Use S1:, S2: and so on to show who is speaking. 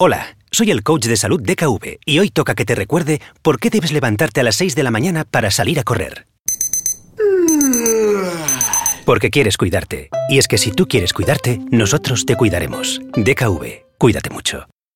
S1: Hola, soy el coach de salud DKV y hoy toca que te recuerde por qué debes levantarte a las 6 de la mañana para salir a correr. Porque quieres cuidarte. Y es que si tú quieres cuidarte, nosotros te cuidaremos. DKV, cuídate mucho.